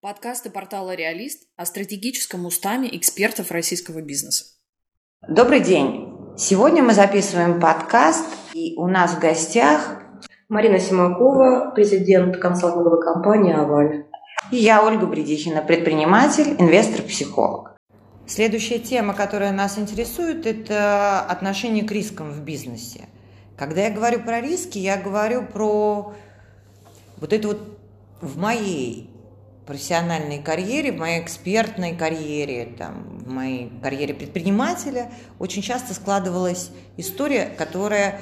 Подкасты портала «Реалист» о стратегическом устаме экспертов российского бизнеса. Добрый день. Сегодня мы записываем подкаст, и у нас в гостях Марина Симакова, президент консалтинговой компании «Аваль». И я, Ольга Бредихина, предприниматель, инвестор-психолог. Следующая тема, которая нас интересует, это отношение к рискам в бизнесе. Когда я говорю про риски, я говорю про вот это вот в моей профессиональной карьере, в моей экспертной карьере, там, в моей карьере предпринимателя очень часто складывалась история, которая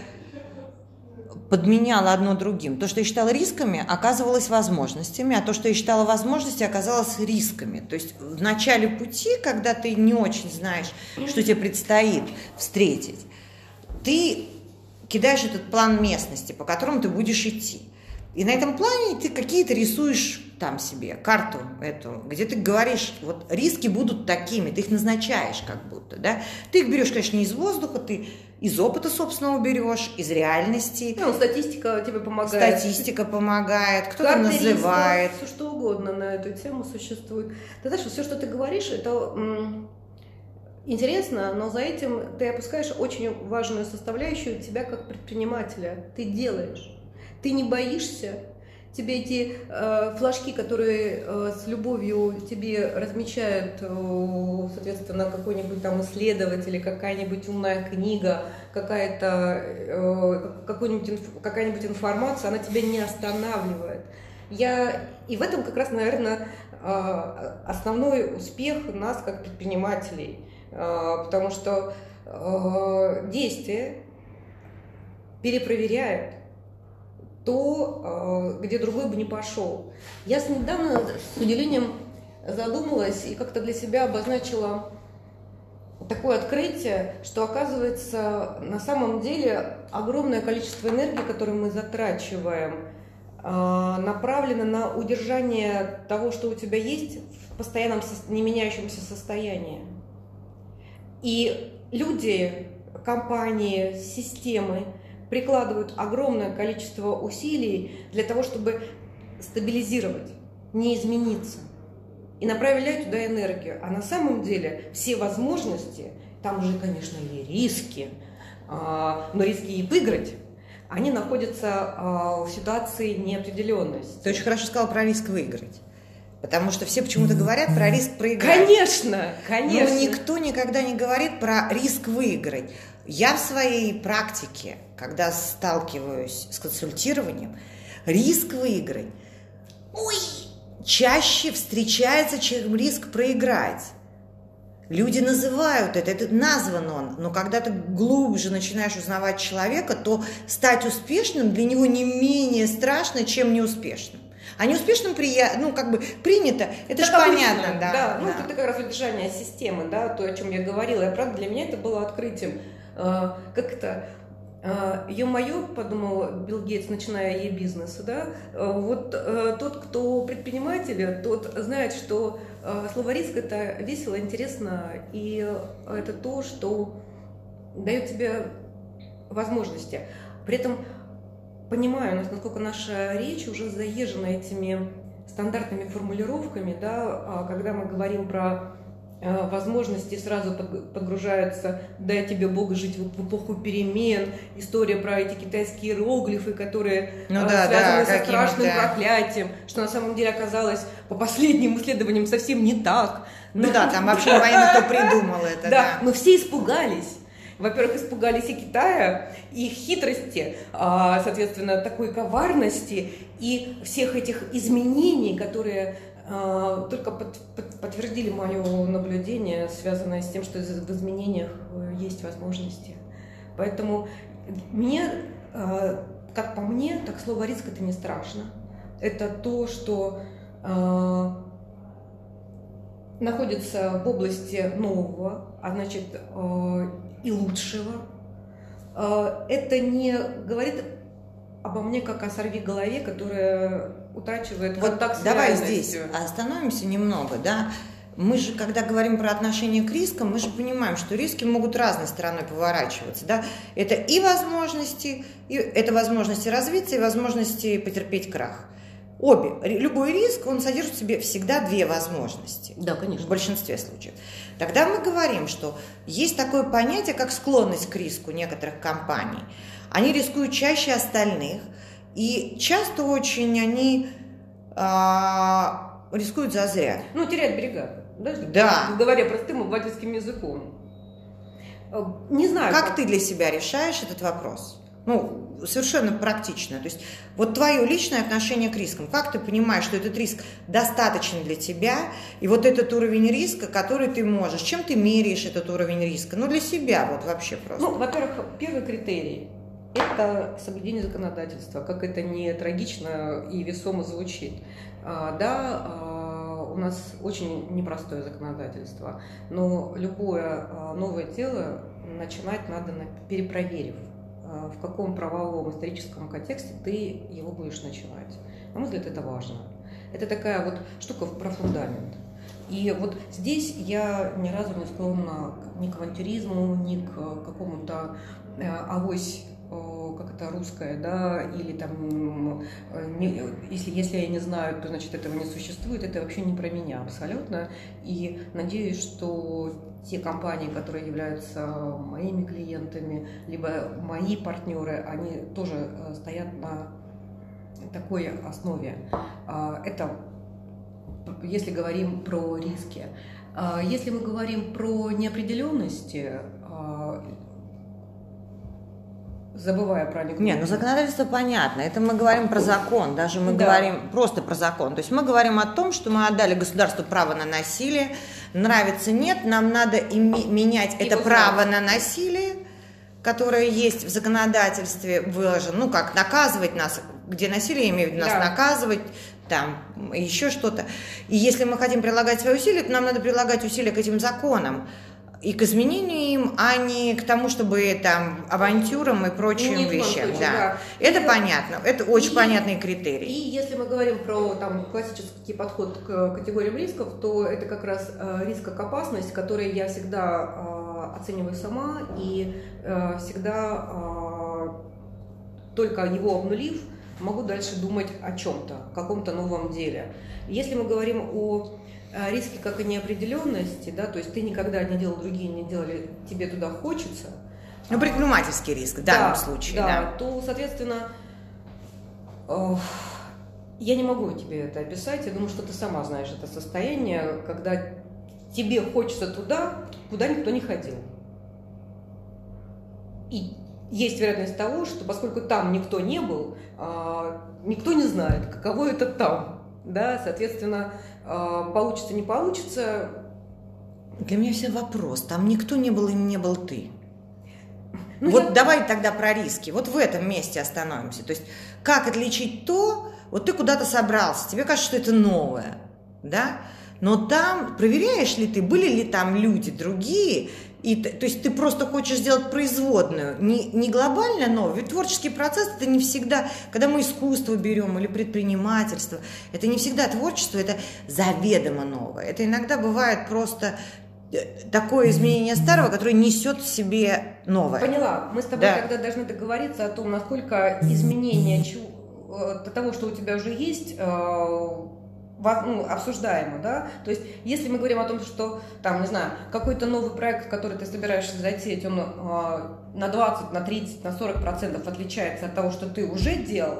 подменяла одно другим. То, что я считала рисками, оказывалось возможностями, а то, что я считала возможностями, оказалось рисками. То есть в начале пути, когда ты не очень знаешь, что тебе предстоит встретить, ты кидаешь этот план местности, по которому ты будешь идти. И на этом плане ты какие-то рисуешь там себе карту эту, где ты говоришь, вот риски будут такими, ты их назначаешь как будто, да. Ты их берешь, конечно, не из воздуха, ты из опыта собственного берешь, из реальности. Ну, статистика тебе помогает. Статистика помогает, кто-то называет. Риска, все что угодно на эту тему существует. Ты знаешь, все, что ты говоришь, это интересно, но за этим ты опускаешь очень важную составляющую тебя как предпринимателя. Ты делаешь ты не боишься, тебе эти э, флажки, которые э, с любовью тебе размечают, э, соответственно, какой-нибудь там исследователь или какая-нибудь умная книга, какая-то э, какая-нибудь, какая-нибудь информация, она тебя не останавливает. Я и в этом как раз, наверное, э, основной успех нас как предпринимателей, э, потому что э, действия перепроверяют то, э, где другой бы не пошел. Я недавно с удивлением задумалась и как-то для себя обозначила такое открытие, что оказывается на самом деле огромное количество энергии, которую мы затрачиваем, э, направлено на удержание того, что у тебя есть в постоянном не меняющемся состоянии. И люди, компании, системы – прикладывают огромное количество усилий для того, чтобы стабилизировать, не измениться. И направляют туда энергию. А на самом деле все возможности, там уже, конечно, и риски, а, но риски и выиграть, они находятся а, в ситуации неопределенности. Ты очень хорошо сказала про риск выиграть. Потому что все почему-то говорят про риск проиграть. Конечно, конечно. Но никто никогда не говорит про риск выиграть. Я в своей практике, когда сталкиваюсь с консультированием, риск выиграть, ой, чаще встречается, чем риск проиграть. Люди называют это, это назван он, но когда ты глубже начинаешь узнавать человека, то стать успешным для него не менее страшно, чем неуспешным. А неуспешным прия... ну, как бы принято, это же понятно. Да, да. Ну, это как раз удержание системы, да, то, о чем я говорила. И, правда, для меня это было открытием как это, а, Ё-моё, подумал Билл Гейтс, начиная ей бизнеса, да, а, вот тот, кто предприниматель, тот знает, что слово риск это весело, интересно, и это то, что дает тебе возможности. При этом понимаю, насколько наша речь уже заезжена этими стандартными формулировками, да, когда мы говорим про Э, возможности сразу подгружаются «дай тебе Бог жить в эпоху перемен», история про эти китайские иероглифы, которые ну, э, да, связаны да, со страшным да. проклятием, что на самом деле оказалось по последним исследованиям совсем не так. Ну да, там вообще непонятно, кто придумал это. Да, мы все испугались. Во-первых, испугались и Китая, и их хитрости, а, соответственно, такой коварности и всех этих изменений, которые только под, под, подтвердили мое наблюдение, связанное с тем, что в изменениях э, есть возможности. Поэтому мне, а, как по мне, так слово риск это не страшно. Это то, что а, находится в области нового, а значит и лучшего. Это не говорит обо мне как о сорви голове, которая утрачивает вот так Давай здесь остановимся немного, да. Мы же, когда говорим про отношение к рискам, мы же понимаем, что риски могут разной стороной поворачиваться, да. Это и возможности, и это возможности развиться, и возможности потерпеть крах. Обе. Любой риск, он содержит в себе всегда две возможности. Да, конечно. В большинстве случаев. Тогда мы говорим, что есть такое понятие, как склонность к риску некоторых компаний. Они рискуют чаще остальных, и часто очень они а, рискуют зазря. Ну, теряют берега. Да? Да. Говоря простым обывательским языком. Э, Не знаю. Как ты для себя решаешь этот вопрос? Ну, совершенно практично. То есть вот твое личное отношение к рискам. Как ты понимаешь, что этот риск достаточен для тебя, и вот этот уровень риска, который ты можешь, чем ты меряешь этот уровень риска? Ну, для себя вот вообще просто. Ну, во-первых, первый критерий – это соблюдение законодательства, как это не трагично и весомо звучит. А, Да, а, у нас очень непростое законодательство, но любое а, новое дело начинать надо, на- перепроверив, в каком правовом историческом контексте ты его будешь начинать. На мой взгляд, это важно. Это такая вот штука про фундамент. И вот здесь я ни разу не склонна ни к авантюризму, ни к какому-то э, авось, как это русское, да, или там, э, не- если, если я не знаю, то значит этого не существует, это вообще не про меня абсолютно. И надеюсь, что те компании, которые являются моими клиентами, либо мои партнеры, они тоже э, стоят на такой основе. А, Это если говорим про риски. А, Если мы говорим про неопределенности, а, забывая про них. Не, ну законодательство понятно. Это мы говорим про закон, даже мы Да. говорим просто про закон. То есть мы говорим о том, что мы отдали государству право на насилие. Нравится нет, нам надо име- менять это Его право на насилие, которое есть в законодательстве выложено. Ну как наказывать нас, где насилие, я имею в виду нас Да. наказывать, там еще что-то. И если мы хотим прилагать свои усилия, то нам надо прилагать усилия к этим законам и к изменению им, а не к тому, чтобы там авантюрам и прочим в коем вещам. случае, да. да. Это И- понятно, это очень и- понятный И критерий. если мы говорим про там, классический подход к категориям рисков, то это как раз э, риск как опасность, который я всегда э, оцениваю сама и э, всегда э, только его обнулив, могу дальше думать о чем-то, каком-то новом деле. Если мы говорим о э, риске как о неопределенности, да, то есть ты никогда не делал, другие не делали, тебе туда хочется, Ну, предпринимательский риск в данном случае, да. то, соответственно, э, я не могу тебе это описать. Я думаю, что ты сама знаешь это состояние, когда тебе хочется туда, куда никто не ходил. И есть вероятность того, что поскольку там никто не был, а, никто не знает, каково это там. Да, соответственно, получится, не получится, Для меня все вопрос, там никто не был и не был ты. Ну, вот я- давай тогда про риски. Вот в этом месте остановимся. То есть, как отличить то, вот ты куда-то собрался, тебе кажется, что это новое, да? Но там, проверяешь ли ты, были ли там люди другие, и, то есть ты просто хочешь сделать производную, не, не глобально новую. Ведь творческий процесс это не всегда, когда мы искусство берем или предпринимательство, это не всегда творчество, это заведомо новое. Это иногда бывает просто э, такое изменение старого, которое несет в себе новое. Поняла. Мы с тобой Да. тогда должны договориться о том, насколько изменение э, того, что у тебя уже есть, э, ну, обсуждаемо, да? То есть, если мы говорим о том, что, там, не знаю, какой-то новый проект, в который ты собираешься затеять, он э, на 20, на 30, на 40 процентов отличается от того, что ты уже делал,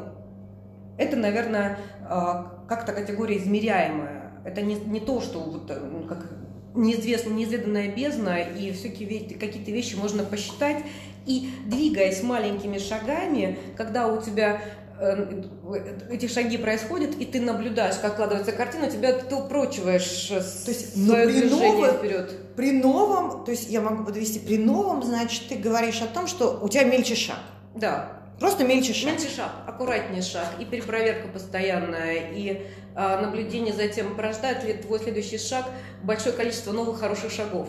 это, наверное, э, как-то категория измеряемая. Это не, не то, что вот, ну, как неизвестная, неизведанная бездна, и ве- какие-то вещи можно посчитать. И двигаясь маленькими шагами, когда у тебя эти шаги происходят, и ты наблюдаешь, как складывается картина, тебя ты упрочиваешь э, То есть, ну, свое при движение новом- вперед. При новом, то есть я могу подвести, при новом, значит, ты говоришь о том, что у тебя мельче шаг. Да, Просто мельче шаг. Меньше шаг, аккуратнее шаг, и перепроверка постоянная, и а, наблюдение за тем, порождает ли твой следующий шаг большое количество новых хороших шагов,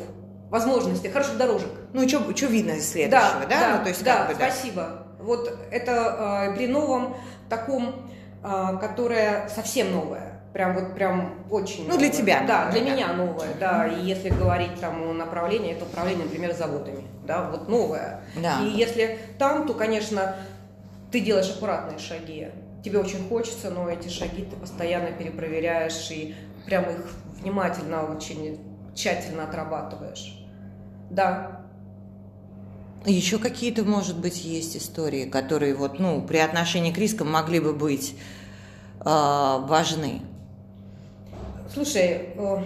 возможностей, хороших дорожек. Ну, и что видно из следующего, да? Ну, то есть, да, как бы, да. спасибо. Вот это а, при новом таком, а, которое совсем новое. Прям вот прям очень Ну, для новое. тебя Да, для меня новое, да. И если говорить там о направлении, это управление, например, заводами. Да, вот новое. Да. И если там, то, конечно, ты делаешь аккуратные шаги. тебе очень хочется, но эти шаги ты постоянно перепроверяешь и прям их внимательно, очень тщательно отрабатываешь. Да. Еще какие-то, может быть, есть истории, которые вот, ну, при отношении к рискам могли бы быть э, важны. Слушай, э,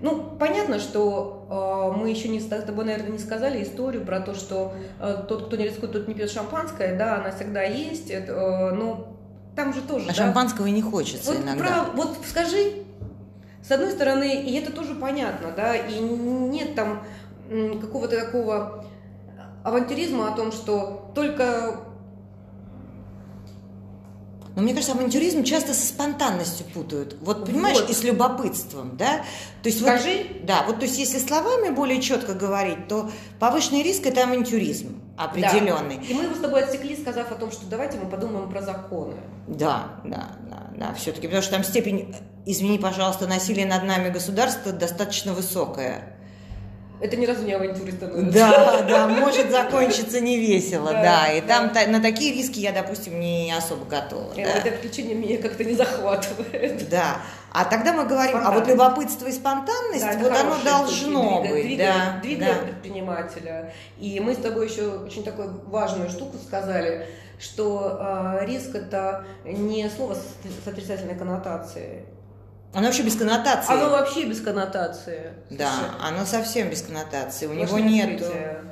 ну, понятно, что э, мы еще не с тобой, наверное, не сказали историю про то, что э, тот, кто не рискует, тот не пьет шампанское, да, она всегда есть, это, э, но там же тоже, А да? шампанского и не хочется Вот, иногда. прав- вот скажи, с одной стороны, и это тоже понятно, да, и нет там какого-то такого авантюризма о том, что только Но мне кажется, авантюризм часто со спонтанностью путают. Вот, понимаешь, Вот. и с любопытством, да? То есть вот- Скажи. да, вот то есть если словами более четко говорить, то повышенный риск – это авантюризм определенный. Да. И мы его с тобой отсекли, сказав о том, что давайте мы подумаем про законы. Да, да, да, да, все-таки, потому что там степень, извини, пожалуйста, насилия над нами государства достаточно высокая. Это ни разу не авантюрой становится. Да, да, может закончиться невесело, Да, да, и да. там та- на такие риски я, допустим, не особо готова. Да. Это приключение меня как-то не захватывает. Да. А тогда мы говорим, а вот любопытство и спонтанность, Да, вот оно должно быть. да, да. предпринимателя. И мы с тобой еще очень такую важную штуку сказали, что э, риск это не слово с отрицательной коннотацией. Оно вообще без коннотации. Оно вообще без коннотации. Да, Слушай, оно совсем без коннотации. У него важное нет. открытие.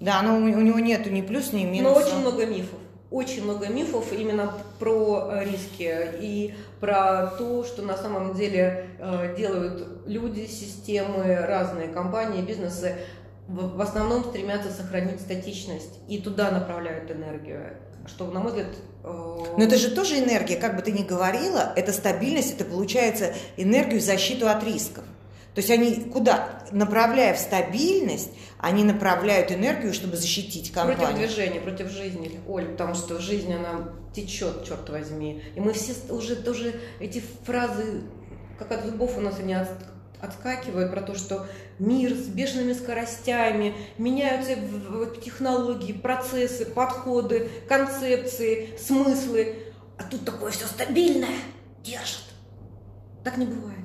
Да, оно, у него нету ни плюс, ни минус. Но очень много мифов. Очень много мифов именно про э, риски и про то, что на самом деле э, делают люди, системы, разные компании, бизнесы. В основном стремятся сохранить статичность и туда направляют энергию. Что, на мой взгляд... э, Но это же тоже энергия, как бы ты ни говорила, это стабильность, это получается энергию в защиту от рисков. То есть они куда? Направляя в стабильность, они направляют энергию, чтобы защитить Против компанию. движения, против жизни, Оль, потому что жизнь, она течет, черт возьми. И мы все уже тоже эти фразы, как от зубов у нас они от- отскакивают про то, что мир с бешеными скоростями, меняются технологии, процессы, подходы, концепции, смыслы. А тут такое все стабильное, держит. Так не бывает.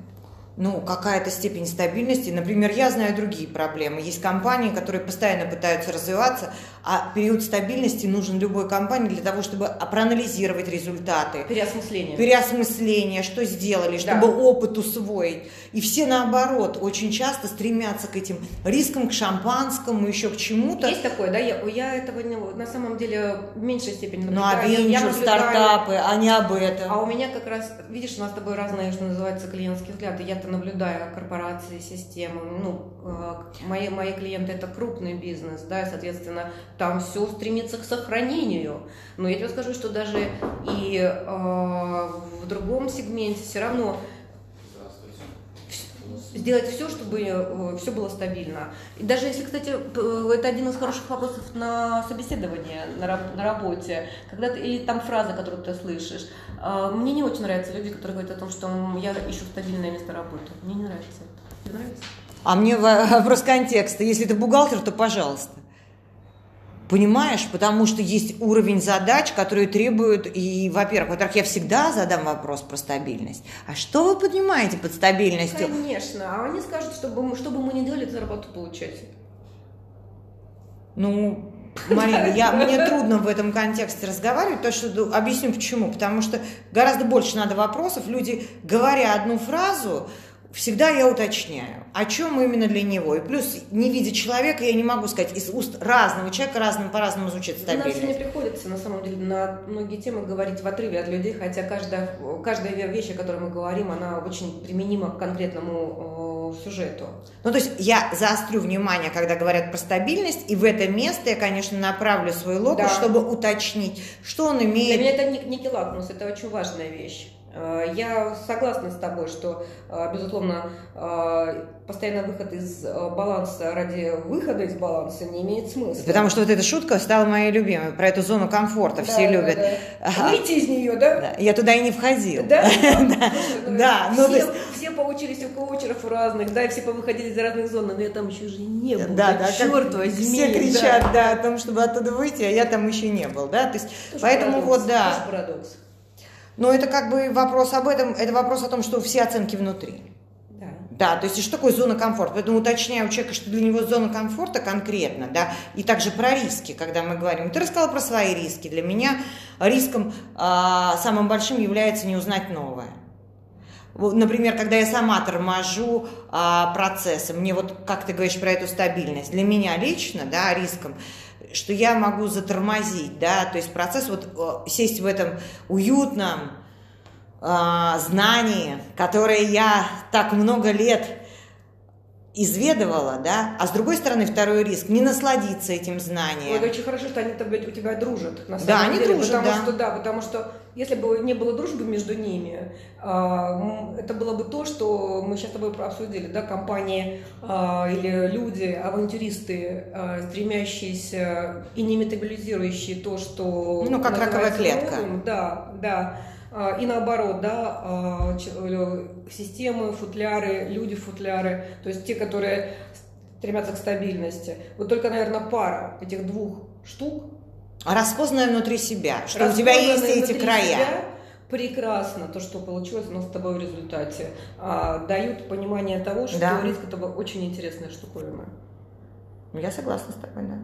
ну, какая-то степень стабильности. Например, я знаю другие проблемы. Есть компании, которые постоянно пытаются развиваться, а период стабильности нужен любой компании для того, чтобы проанализировать результаты, Переосмысление. переосмысление, что сделали, Да. чтобы опыт усвоить. И все наоборот очень часто стремятся к этим рискам, к шампанскому, еще к чему-то. Есть такое, да? Я, я этого не- на самом деле в меньшей степени Ну, а наблюдаю. Я- я венчур, наблюдаю- стартапы, а не об этом. А у меня как раз, видишь, у нас с тобой разные, что называется, клиентские взгляды. Я-то наблюдаю корпорации, системы. Ну, э, мои, мои клиенты это крупный бизнес, да, и, соответственно, там все стремится к сохранению. Но я тебе скажу, что даже и э, в другом сегменте все равно сделать все, чтобы все было стабильно. И даже если, кстати, это один из хороших вопросов на собеседование на, раб- на работе, когда ты, или там фраза, которую ты слышишь. А, Мне не очень нравятся люди, которые говорят о том, что я ищу стабильное место работы. Мне не нравится это. Тебе нравится? А мне во- вопрос контекста. Если ты бухгалтер, то пожалуйста. Понимаешь, потому что есть уровень задач, которые требуют, и, во-первых, во-первых, я всегда задам вопрос про стабильность. А что вы понимаете под стабильностью? Конечно. А они скажут, чтобы мы, что бы мы ни делали, ты зарплату получать. Ну, Марина, я, мне трудно в этом контексте разговаривать, то что ну, объясню почему. Потому что гораздо больше надо вопросов. Люди, говоря одну фразу, всегда я уточняю, о чем именно для него. И плюс, не видя человека, я не могу сказать, из уст разного человека разным по-разному звучит У нас не стабильность. приходится, на самом деле, на многие темы говорить в отрыве от людей, хотя каждая, каждая вещь, о которой мы говорим, она очень применима к конкретному э, сюжету. Ну, то есть я заострю внимание, когда говорят про стабильность, и в это место я, конечно, направлю свой локус, Да. чтобы уточнить, что он Для имеет. меня это не- некий лакмус, это очень важная вещь. Э, Я согласна с тобой, что, э, безусловно, э, постоянный выход из баланса ради выхода из баланса не имеет смысла. Потому что вот эта шутка стала моей любимой, про эту зону комфорта, все Да, любят. да. Выйти из нее, да? Да, Я туда и не входила. Да? Да, ну, то все, поучились у коучеров разных, да, и все повыходили из разных зон, но я там еще же не был. Да, да, черт возьми. все кричат, да. о том, чтобы оттуда выйти, а я там еще не был, да, то есть, поэтому вот, да, парадокс. Но это как бы вопрос об этом, это вопрос о том, что все оценки внутри. Да. Да, то есть что такое зона комфорта? Поэтому уточняю у человека, что для него зона комфорта конкретно, да, и также про риски, когда мы говорим. Ты рассказала про свои риски. Для меня риском а, самым большим является не узнать новое. Например, когда я сама торможу а, процессы, мне вот, как ты говоришь про эту стабильность, для меня лично, да, риском, что я могу затормозить, да, то есть процесс вот э, сесть в этом уютном, а, знании, которое я так много лет изведывала, да, а с другой стороны второй риск не насладиться этим знанием. Вот очень хорошо, что они у тебя дружат. На Да, самом они деле, дружат, потому да. Что, да, потому что если бы не было дружбы между ними, а, это было бы то, что мы сейчас с тобой обсудили, да, компании а, или люди, авантюристы, а, стремящиеся и не метаболизирующие то, что Ну, как раковая клетка. новым. Да, да. И наоборот, да, э, системы, футляры, люди-футляры, то есть те, которые стремятся к стабильности. Вот только, наверное, пара этих двух штук. Распознанное внутри себя, что у тебя есть эти края. себя, Прекрасно, то, что получилось у нас с тобой в результате, а, дают понимание того, что Да. риск это очень интересная штуковина. Я согласна с тобой, да.